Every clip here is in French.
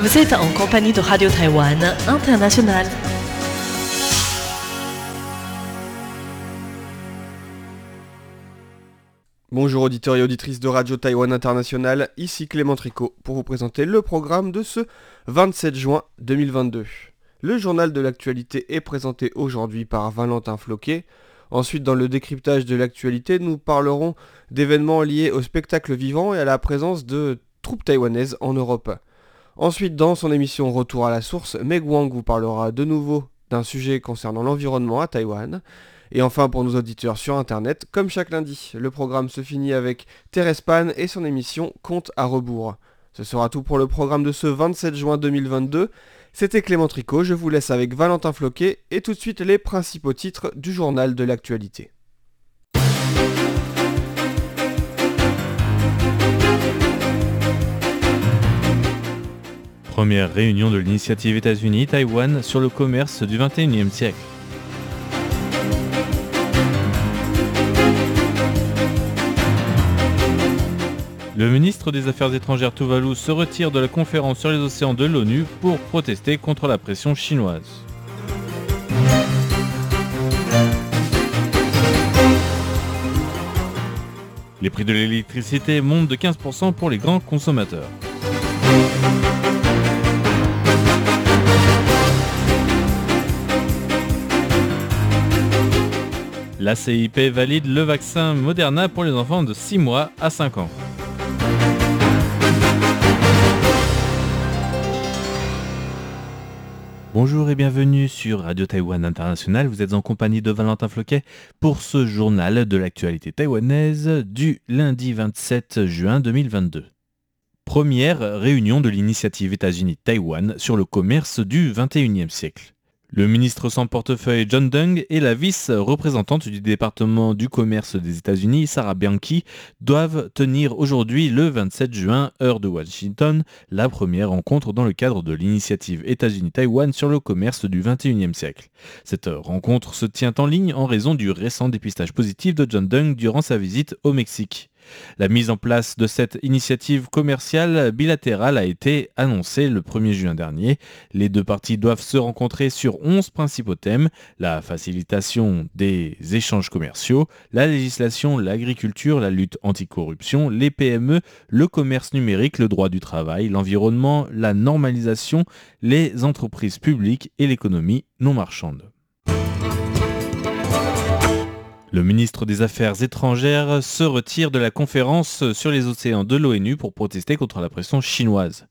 Vous êtes en compagnie de Radio Taïwan International. Bonjour auditeurs et auditrices de Radio Taïwan International, ici Clément Tricot pour vous présenter le programme de ce 27 juin 2022. Le journal de l'actualité est présenté aujourd'hui par Valentin Floquet. Ensuite, dans le décryptage de l'actualité, nous parlerons d'événements liés au spectacle vivant et à la présence de troupes taïwanaises en Europe. Ensuite, dans son émission Retour à la source, Meg Wang vous parlera de nouveau d'un sujet concernant l'environnement à Taïwan. Et enfin, pour nos auditeurs sur Internet, comme chaque lundi, le programme se finit avec Thérèse Pan et son émission Compte à rebours. Ce sera tout pour le programme de ce 27 juin 2022. C'était Clément Tricot, je vous laisse avec Valentin Floquet et tout de suite les principaux titres du journal de l'actualité. Première réunion de l'initiative États-Unis-Taïwan sur le commerce du 21e siècle. Le ministre des Affaires étrangères Tuvalu se retire de la conférence sur les océans de l'ONU pour protester contre la pression chinoise. Les prix de l'électricité montent de 15% pour les grands consommateurs. La CIP valide le vaccin Moderna pour les enfants de 6 mois à 5 ans. Bonjour et bienvenue sur Radio Taïwan International. Vous êtes en compagnie de Valentin Floquet pour ce journal de l'actualité taïwanaise du lundi 27 juin 2022. Première réunion de l'initiative États-Unis-Taïwan sur le commerce du 21e siècle. Le ministre sans portefeuille John Dung et la vice-représentante du département du commerce des États-Unis, Sarah Bianchi, doivent tenir aujourd'hui, le 27 juin, heure de Washington, la première rencontre dans le cadre de l'initiative États-Unis-Taïwan sur le commerce du 21e siècle. Cette rencontre se tient en ligne en raison du récent dépistage positif de John Dung durant sa visite au Mexique. La mise en place de cette initiative commerciale bilatérale a été annoncée le 1er juin dernier. Les deux parties doivent se rencontrer sur 11 principaux thèmes, la facilitation des échanges commerciaux, la législation, l'agriculture, la lutte anticorruption, les PME, le commerce numérique, le droit du travail, l'environnement, la normalisation, les entreprises publiques et l'économie non marchande. Le ministre des Affaires étrangères se retire de la conférence sur les océans de l'ONU pour protester contre la pression chinoise.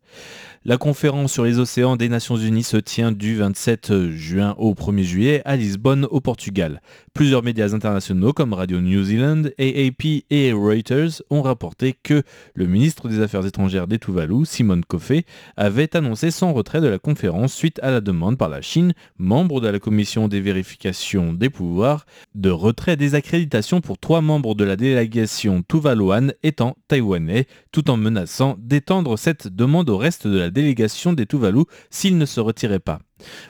La conférence sur les océans des Nations Unies se tient du 27 juin au 1er juillet à Lisbonne au Portugal. Plusieurs médias internationaux comme Radio New Zealand, AAP et Reuters ont rapporté que le ministre des Affaires étrangères des Tuvalu, Simone Koffé, avait annoncé son retrait de la conférence suite à la demande par la Chine, membre de la commission des vérifications des pouvoirs, de retrait des accréditations pour trois membres de la délégation tuvaluane étant taïwanais, tout en menaçant d'étendre cette demande au reste de la délégation des Tuvalu s'il ne se retirait pas.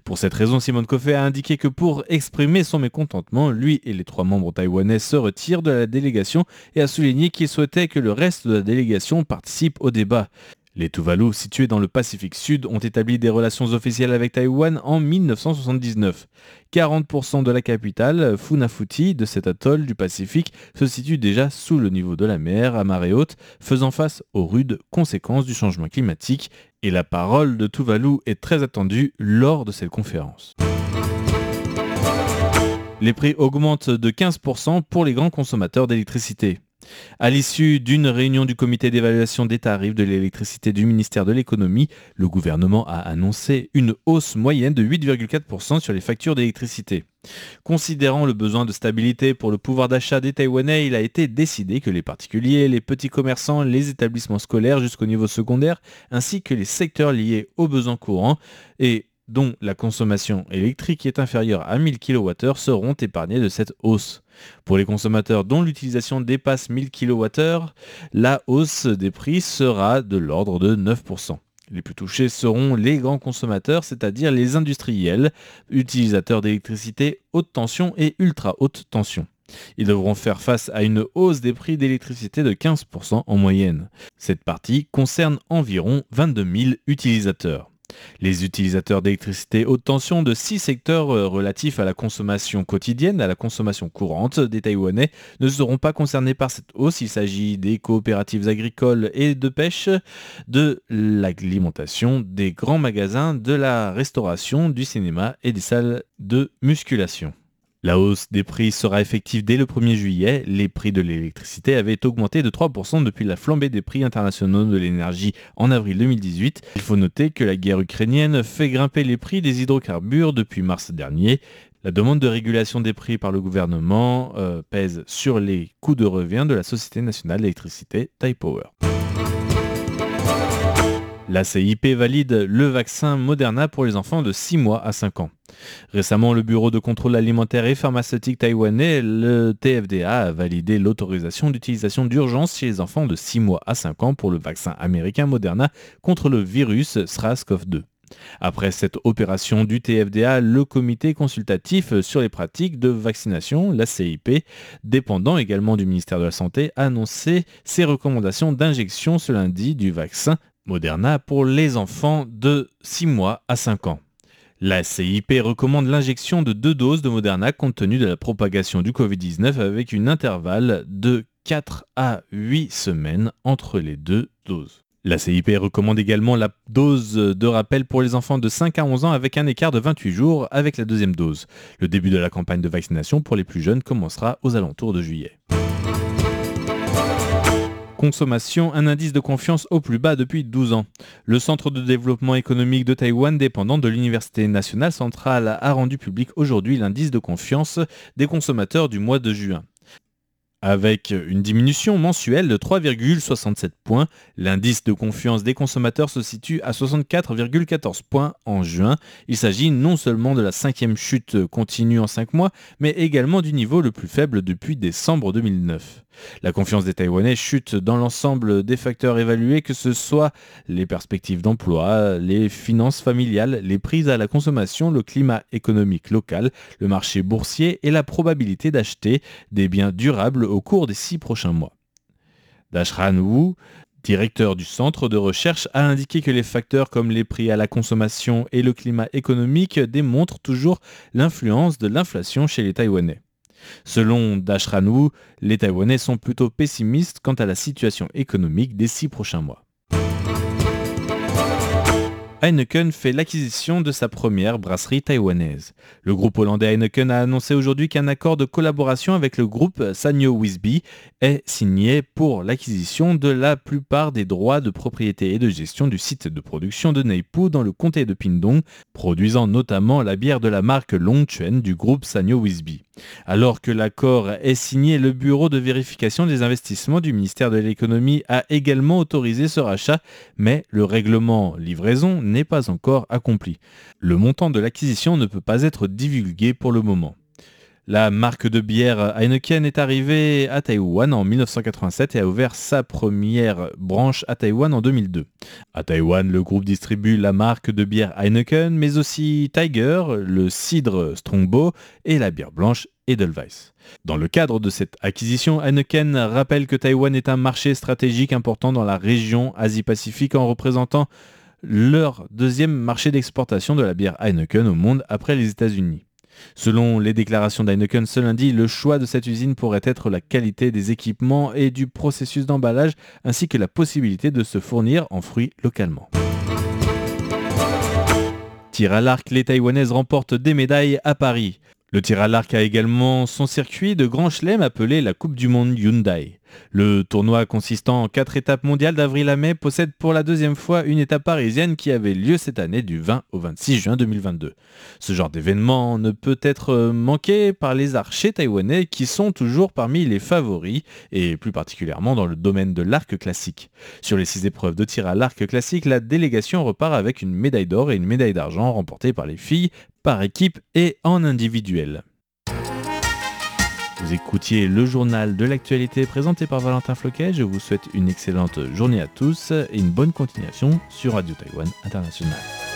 Pour cette raison, Simone Koffé a indiqué que pour exprimer son mécontentement, lui et les trois membres taïwanais se retirent de la délégation et a souligné qu'il souhaitait que le reste de la délégation participe au débat. Les Tuvalu, situés dans le Pacifique Sud, ont établi des relations officielles avec Taïwan en 1979. 40% de la capitale, Funafuti, de cet atoll du Pacifique, se situe déjà sous le niveau de la mer, à marée haute, faisant face aux rudes conséquences du changement climatique, et la parole de Tuvalu est très attendue lors de cette conférence. Les prix augmentent de 15% pour les grands consommateurs d'électricité. À l'issue d'une réunion du comité d'évaluation des tarifs de l'électricité du ministère de l'économie, le gouvernement a annoncé une hausse moyenne de 8,4% sur les factures d'électricité. Considérant le besoin de stabilité pour le pouvoir d'achat des Taïwanais, il a été décidé que les particuliers, les petits commerçants, les établissements scolaires jusqu'au niveau secondaire, ainsi que les secteurs liés aux besoins courants et dont la consommation électrique est inférieure à 1000 kWh seront épargnés de cette hausse. Pour les consommateurs dont l'utilisation dépasse 1000 kWh, la hausse des prix sera de l'ordre de 9%. Les plus touchés seront les grands consommateurs, c'est-à-dire les industriels, utilisateurs d'électricité haute tension et ultra haute tension. Ils devront faire face à une hausse des prix d'électricité de 15% en moyenne. Cette partie concerne environ 22 000 utilisateurs. Les utilisateurs d'électricité haute tension de six secteurs euh, relatifs à la consommation quotidienne, à la consommation courante des Taïwanais ne seront pas concernés par cette hausse. Il s'agit des coopératives agricoles et de pêche, de l'alimentation, des grands magasins, de la restauration, du cinéma et des salles de musculation. La hausse des prix sera effective dès le 1er juillet. Les prix de l'électricité avaient augmenté de 3% depuis la flambée des prix internationaux de l'énergie en avril 2018. Il faut noter que la guerre ukrainienne fait grimper les prix des hydrocarbures depuis mars dernier. La demande de régulation des prix par le gouvernement euh, pèse sur les coûts de revient de la Société nationale d'électricité Power. La CIP valide le vaccin Moderna pour les enfants de 6 mois à 5 ans. Récemment, le Bureau de contrôle alimentaire et pharmaceutique taïwanais, le TFDA, a validé l'autorisation d'utilisation d'urgence chez les enfants de 6 mois à 5 ans pour le vaccin américain Moderna contre le virus SRAS-CoV-2. Après cette opération du TFDA, le comité consultatif sur les pratiques de vaccination, la CIP, dépendant également du ministère de la Santé, a annoncé ses recommandations d'injection ce lundi du vaccin Moderna pour les enfants de 6 mois à 5 ans. La CIP recommande l'injection de deux doses de Moderna compte tenu de la propagation du Covid-19 avec un intervalle de 4 à 8 semaines entre les deux doses. La CIP recommande également la dose de rappel pour les enfants de 5 à 11 ans avec un écart de 28 jours avec la deuxième dose. Le début de la campagne de vaccination pour les plus jeunes commencera aux alentours de juillet consommation, un indice de confiance au plus bas depuis 12 ans. Le Centre de développement économique de Taïwan, dépendant de l'Université nationale centrale, a rendu public aujourd'hui l'indice de confiance des consommateurs du mois de juin. Avec une diminution mensuelle de 3,67 points, l'indice de confiance des consommateurs se situe à 64,14 points en juin. Il s'agit non seulement de la cinquième chute continue en 5 mois, mais également du niveau le plus faible depuis décembre 2009. La confiance des Taïwanais chute dans l'ensemble des facteurs évalués, que ce soit les perspectives d'emploi, les finances familiales, les prises à la consommation, le climat économique local, le marché boursier et la probabilité d'acheter des biens durables au cours des six prochains mois. Dashran Wu, directeur du centre de recherche, a indiqué que les facteurs comme les prix à la consommation et le climat économique démontrent toujours l'influence de l'inflation chez les Taïwanais. Selon Dashran les Taïwanais sont plutôt pessimistes quant à la situation économique des six prochains mois. Heineken fait l'acquisition de sa première brasserie taïwanaise. Le groupe hollandais Heineken a annoncé aujourd'hui qu'un accord de collaboration avec le groupe Sanyo Wisby est signé pour l'acquisition de la plupart des droits de propriété et de gestion du site de production de Neipu dans le comté de Pindong, produisant notamment la bière de la marque Longchuan du groupe Sanyo Wisby. Alors que l'accord est signé, le Bureau de vérification des investissements du ministère de l'économie a également autorisé ce rachat, mais le règlement livraison n'est pas encore accompli. Le montant de l'acquisition ne peut pas être divulgué pour le moment. La marque de bière Heineken est arrivée à Taïwan en 1987 et a ouvert sa première branche à Taïwan en 2002. À Taïwan, le groupe distribue la marque de bière Heineken, mais aussi Tiger, le cidre Strongbow et la bière blanche Edelweiss. Dans le cadre de cette acquisition, Heineken rappelle que Taïwan est un marché stratégique important dans la région Asie-Pacifique en représentant leur deuxième marché d'exportation de la bière Heineken au monde après les États-Unis. Selon les déclarations d'Heineken ce lundi, le choix de cette usine pourrait être la qualité des équipements et du processus d'emballage, ainsi que la possibilité de se fournir en fruits localement. Tir à l'arc, les Taïwanaises remportent des médailles à Paris. Le tir à l'arc a également son circuit de Grand Chelem appelé la Coupe du Monde Hyundai. Le tournoi consistant en quatre étapes mondiales d'avril à mai possède pour la deuxième fois une étape parisienne qui avait lieu cette année du 20 au 26 juin 2022. Ce genre d'événement ne peut être manqué par les archers taïwanais qui sont toujours parmi les favoris et plus particulièrement dans le domaine de l'arc classique. Sur les six épreuves de tir à l'arc classique, la délégation repart avec une médaille d'or et une médaille d'argent remportées par les filles par équipe et en individuel. Vous écoutiez le journal de l'actualité présenté par Valentin Floquet. Je vous souhaite une excellente journée à tous et une bonne continuation sur Radio Taïwan International.